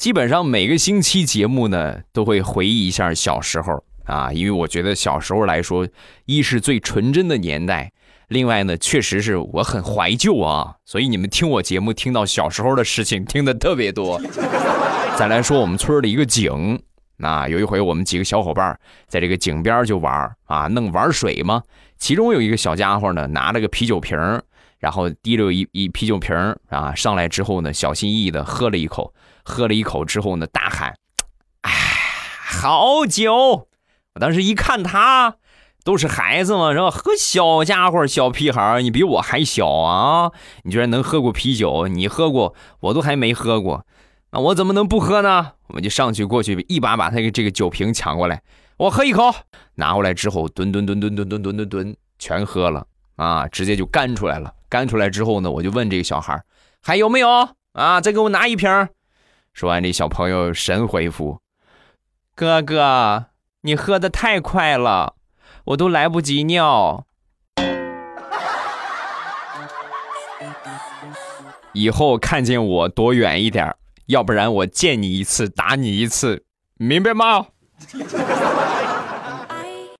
基本上每个星期节目呢，都会回忆一下小时候啊，因为我觉得小时候来说，一是最纯真的年代，另外呢，确实是我很怀旧啊，所以你们听我节目听到小时候的事情听得特别多。再来说我们村的一个井，那有一回我们几个小伙伴在这个井边就玩啊，弄玩水嘛，其中有一个小家伙呢，拿了个啤酒瓶然后提溜一一啤酒瓶啊，上来之后呢，小心翼翼的喝了一口。喝了一口之后呢，大喊：“哎，好酒！”我当时一看他，都是孩子嘛，然后？喝小家伙、小屁孩你比我还小啊！你居然能喝过啤酒？你喝过，我都还没喝过，那我怎么能不喝呢？我们就上去过去，一把把他这个酒瓶抢过来，我喝一口。拿过来之后，吨吨吨吨吨吨吨吨吨，全喝了啊！直接就干出来了。干出来之后呢，我就问这个小孩还有没有啊？再给我拿一瓶。说完，这小朋友神回复：“哥哥，你喝的太快了，我都来不及尿。以后看见我躲远一点，要不然我见你一次打你一次，明白吗？”